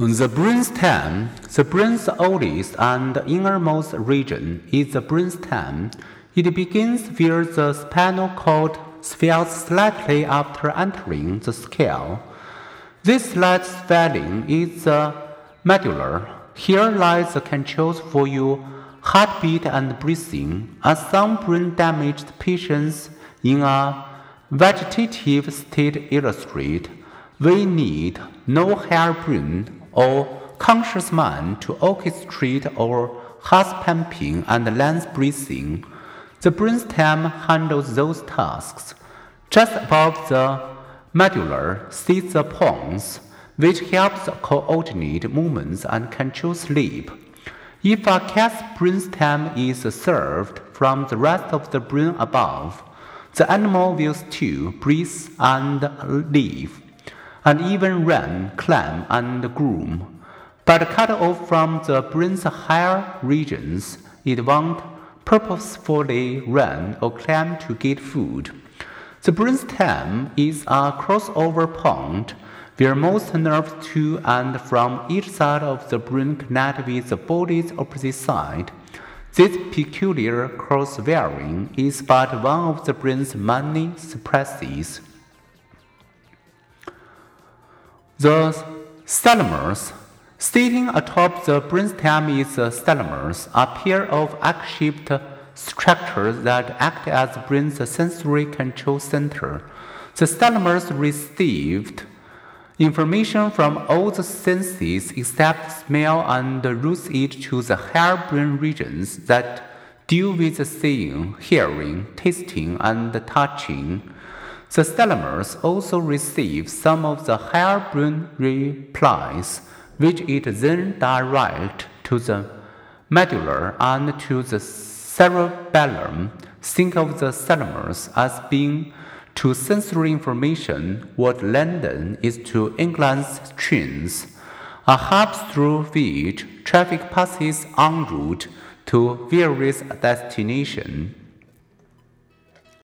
The brainstem, the brain's oldest and innermost region, is the brainstem. It begins where the spinal cord swells slightly after entering the skull. This slight swelling is the medulla. Here lies the controls for your heartbeat and breathing. As some brain damaged patients in a vegetative state illustrate, we need no harebrained or conscious mind to orchestrate our heart pumping and lungs breathing. The brainstem handles those tasks. Just above the medulla sits the pons, which helps coordinate movements and control sleep. If a cat's brainstem is served from the rest of the brain above, the animal will still breathe, and live and even run, climb, and groom. But cut off from the brain's higher regions, it won't purposefully run or climb to get food. The brainstem is a crossover point where most nerves to and from each side of the brain connect with the body's opposite side. This peculiar cross-wiring is but one of the brain's many surprises. The thalamus, sitting atop the brainstem is the thalamus, a pair of egg-shaped structures that act as the brain's sensory control center. The thalamus received information from all the senses except smell and routes it to the higher brain regions that deal with seeing, hearing, tasting, and touching. The thalamus also receives some of the brain replies, which it then directs to the medulla and to the cerebellum. Think of the thalamus as being to sensory information what London is to England's trains, a hub through which traffic passes en route to various destinations.